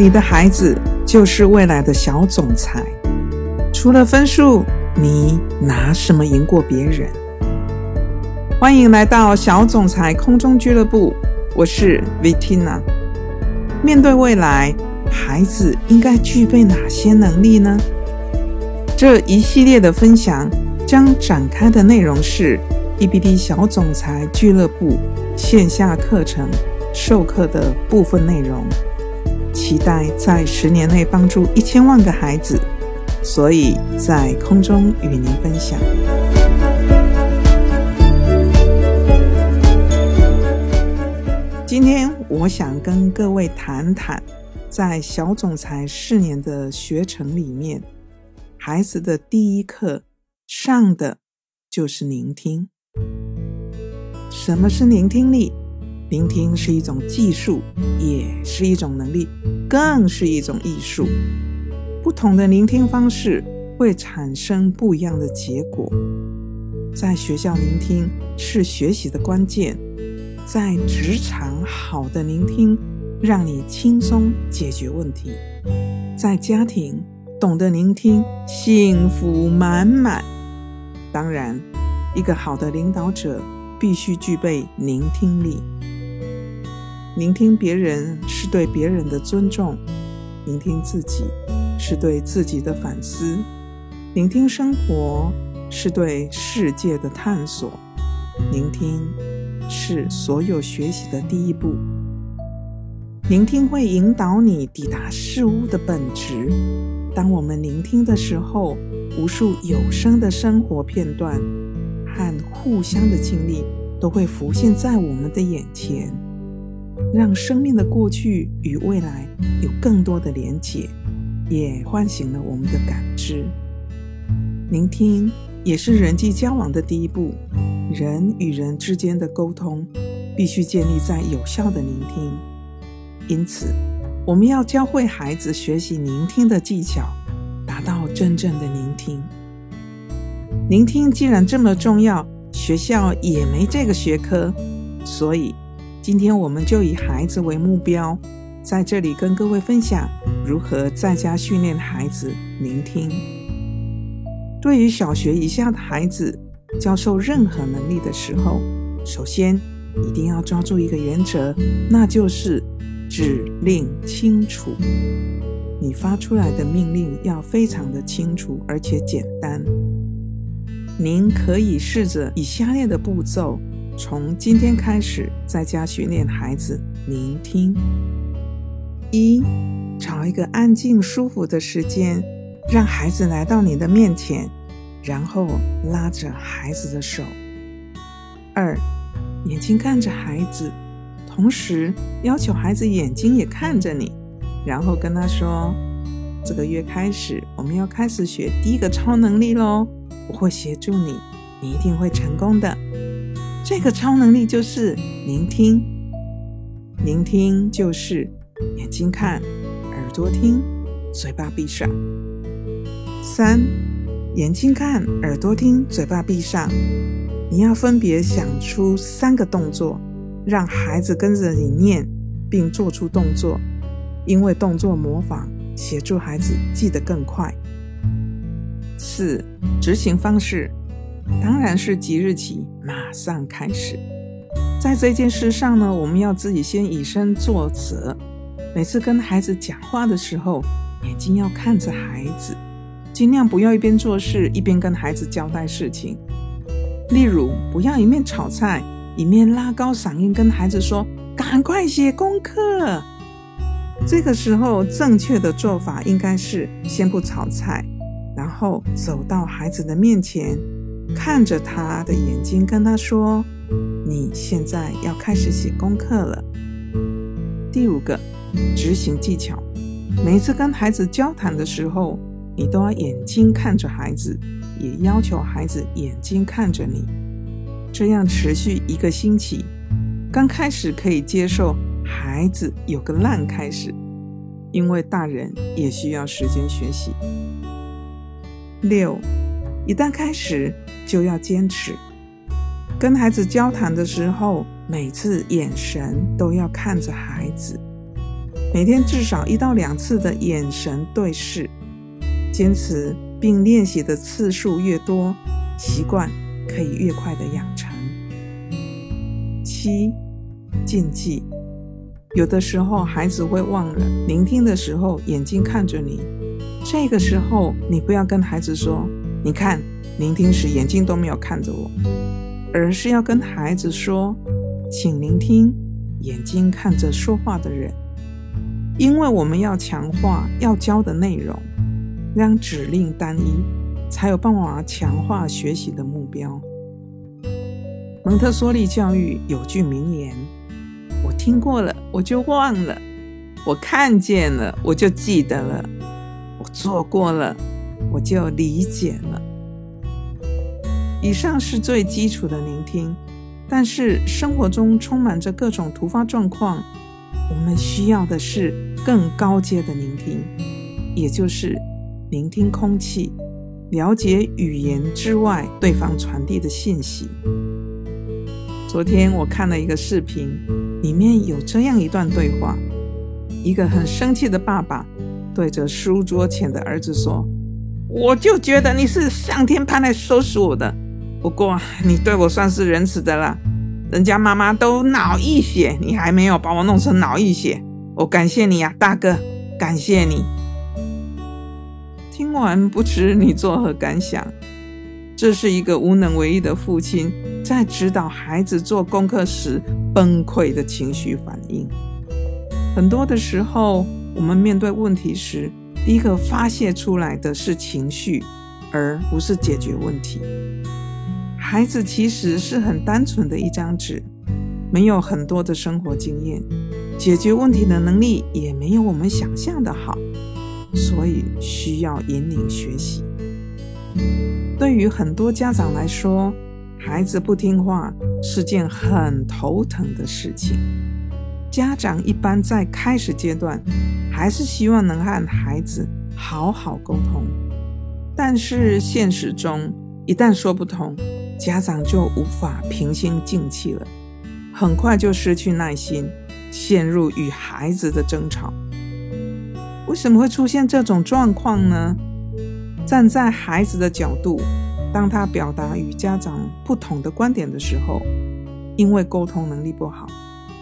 你的孩子就是未来的小总裁。除了分数，你拿什么赢过别人？欢迎来到小总裁空中俱乐部，我是 Vitina。面对未来，孩子应该具备哪些能力呢？这一系列的分享将展开的内容是 EBD 小总裁俱乐部线下课程授课的部分内容。期待在十年内帮助一千万个孩子，所以在空中与您分享。今天我想跟各位谈谈，在小总裁四年的学程里面，孩子的第一课上的就是聆听。什么是聆听力？聆听是一种技术，也是一种能力，更是一种艺术。不同的聆听方式会产生不一样的结果。在学校聆听是学习的关键，在职场好的聆听让你轻松解决问题，在家庭懂得聆听幸福满满。当然，一个好的领导者必须具备聆听力。聆听别人是对别人的尊重，聆听自己是对自己的反思，聆听生活是对世界的探索，聆听是所有学习的第一步。聆听会引导你抵达事物的本质。当我们聆听的时候，无数有声的生活片段和互相的经历都会浮现在我们的眼前。让生命的过去与未来有更多的连结，也唤醒了我们的感知。聆听也是人际交往的第一步。人与人之间的沟通必须建立在有效的聆听，因此我们要教会孩子学习聆听的技巧，达到真正的聆听。聆听既然这么重要，学校也没这个学科，所以。今天我们就以孩子为目标，在这里跟各位分享如何在家训练孩子聆听。对于小学以下的孩子，教授任何能力的时候，首先一定要抓住一个原则，那就是指令清楚。你发出来的命令要非常的清楚而且简单。您可以试着以下列的步骤。从今天开始，在家训练孩子聆听。一，找一个安静舒服的时间，让孩子来到你的面前，然后拉着孩子的手。二，眼睛看着孩子，同时要求孩子眼睛也看着你，然后跟他说：“这个月开始，我们要开始学第一个超能力喽，我会协助你，你一定会成功的。”这个超能力就是聆听，聆听就是眼睛看，耳朵听，嘴巴闭上。三，眼睛看，耳朵听，嘴巴闭上。你要分别想出三个动作，让孩子跟着你念，并做出动作，因为动作模仿协助孩子记得更快。四，执行方式。当然是即日起马上开始。在这件事上呢，我们要自己先以身作则。每次跟孩子讲话的时候，眼睛要看着孩子，尽量不要一边做事一边跟孩子交代事情。例如，不要一面炒菜一面拉高嗓音跟孩子说：“赶快写功课。”这个时候，正确的做法应该是先不炒菜，然后走到孩子的面前。看着他的眼睛，跟他说：“你现在要开始写功课了。”第五个执行技巧：每次跟孩子交谈的时候，你都要眼睛看着孩子，也要求孩子眼睛看着你。这样持续一个星期，刚开始可以接受孩子有个烂开始，因为大人也需要时间学习。六。一旦开始，就要坚持。跟孩子交谈的时候，每次眼神都要看着孩子，每天至少一到两次的眼神对视，坚持并练习的次数越多，习惯可以越快的养成。七，禁忌。有的时候孩子会忘了，聆听的时候眼睛看着你，这个时候你不要跟孩子说：“你看，聆听时眼睛都没有看着我。”而是要跟孩子说：“请聆听，眼睛看着说话的人。”因为我们要强化要教的内容，让指令单一，才有办法强化学习的目标。蒙特梭利教育有句名言：“我听过了，我就忘了；我看见了，我就记得了；我做过了，我就理解了。”以上是最基础的聆听，但是生活中充满着各种突发状况，我们需要的是。更高阶的聆听，也就是聆听空气，了解语言之外对方传递的信息。昨天我看了一个视频，里面有这样一段对话：一个很生气的爸爸对着书桌前的儿子说：“我就觉得你是上天派来收拾我的，不过你对我算是仁慈的了。人家妈妈都脑溢血，你还没有把我弄成脑溢血。”我感谢你呀，大哥，感谢你。听完不知你作何感想？这是一个无能为力的父亲在指导孩子做功课时崩溃的情绪反应。很多的时候，我们面对问题时，第一个发泄出来的是情绪，而不是解决问题。孩子其实是很单纯的一张纸，没有很多的生活经验。解决问题的能力也没有我们想象的好，所以需要引领学习。对于很多家长来说，孩子不听话是件很头疼的事情。家长一般在开始阶段还是希望能和孩子好好沟通，但是现实中一旦说不通，家长就无法平心静气了，很快就失去耐心。陷入与孩子的争吵，为什么会出现这种状况呢？站在孩子的角度，当他表达与家长不同的观点的时候，因为沟通能力不好，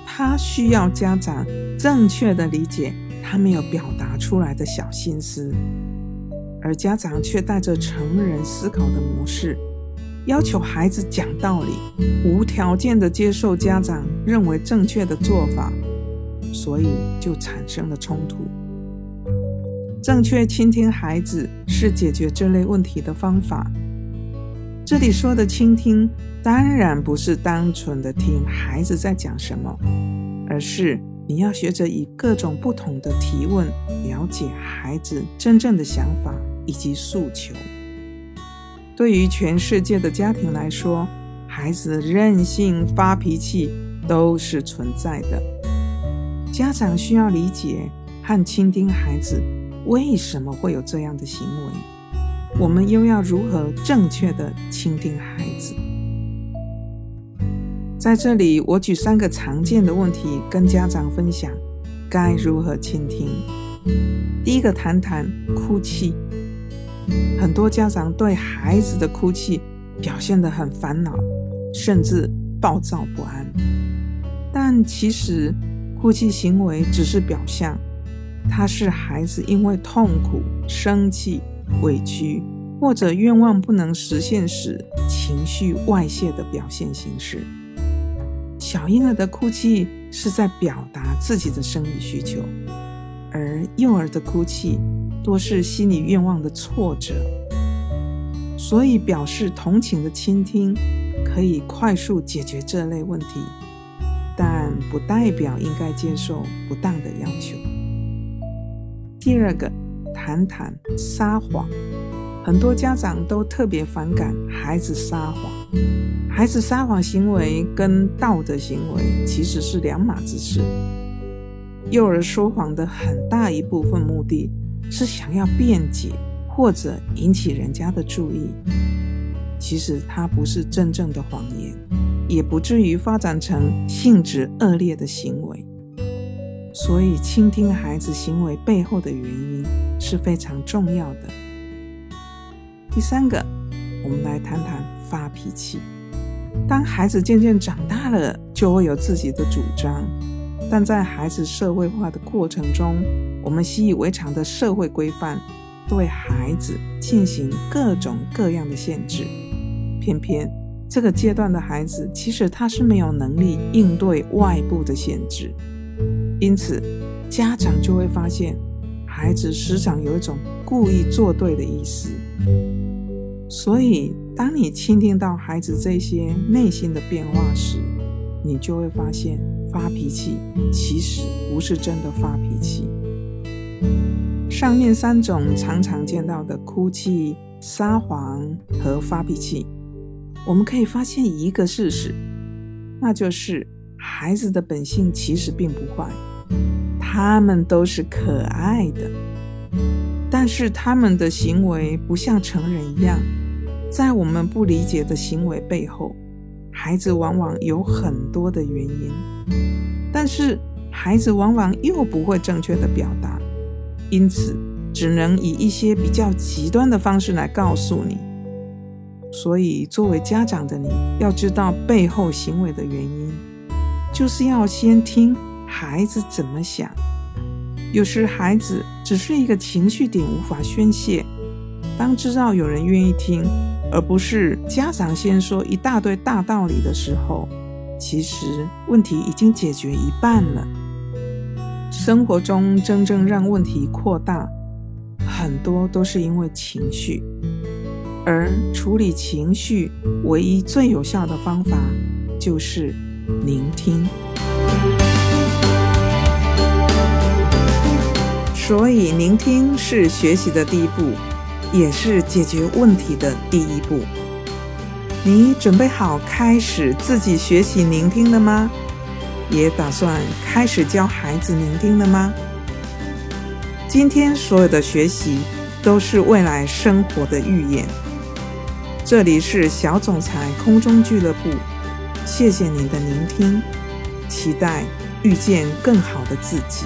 他需要家长正确的理解他没有表达出来的小心思，而家长却带着成人思考的模式。要求孩子讲道理，无条件的接受家长认为正确的做法，所以就产生了冲突。正确倾听孩子是解决这类问题的方法。这里说的倾听，当然不是单纯的听孩子在讲什么，而是你要学着以各种不同的提问，了解孩子真正的想法以及诉求。对于全世界的家庭来说，孩子任性、发脾气都是存在的。家长需要理解和倾听孩子为什么会有这样的行为，我们又要如何正确的倾听孩子？在这里，我举三个常见的问题跟家长分享，该如何倾听。第一个，谈谈哭泣。很多家长对孩子的哭泣表现得很烦恼，甚至暴躁不安。但其实，哭泣行为只是表象，它是孩子因为痛苦、生气、委屈或者愿望不能实现时情绪外泄的表现形式。小婴儿的哭泣是在表达自己的生理需求，而幼儿的哭泣。多是心理愿望的挫折，所以表示同情的倾听可以快速解决这类问题，但不代表应该接受不当的要求。第二个，谈谈撒谎，很多家长都特别反感孩子撒谎。孩子撒谎行为跟道德行为其实是两码子事。幼儿说谎的很大一部分目的。是想要辩解或者引起人家的注意，其实它不是真正的谎言，也不至于发展成性质恶劣的行为。所以，倾听孩子行为背后的原因是非常重要的。第三个，我们来谈谈发脾气。当孩子渐渐长大了，就会有自己的主张，但在孩子社会化的过程中，我们习以为常的社会规范对孩子进行各种各样的限制，偏偏这个阶段的孩子其实他是没有能力应对外部的限制。因此，家长就会发现，孩子时常有一种故意作对的意思。所以，当你倾听到孩子这些内心的变化时，你就会发现，发脾气其实不是真的发脾气。上面三种常常见到的哭泣、撒谎和发脾气，我们可以发现一个事实，那就是孩子的本性其实并不坏。他们都是可爱的，但是他们的行为不像成人一样，在我们不理解的行为背后，孩子往往有很多的原因，但是孩子往往又不会正确的表达，因此只能以一些比较极端的方式来告诉你。所以，作为家长的你要知道背后行为的原因，就是要先听。孩子怎么想？有时孩子只是一个情绪点无法宣泄。当知道有人愿意听，而不是家长先说一大堆大道理的时候，其实问题已经解决一半了。生活中真正让问题扩大，很多都是因为情绪。而处理情绪唯一最有效的方法，就是聆听。所以，聆听是学习的第一步，也是解决问题的第一步。你准备好开始自己学习聆听了吗？也打算开始教孩子聆听了吗？今天所有的学习都是未来生活的预演。这里是小总裁空中俱乐部，谢谢您的聆听，期待遇见更好的自己。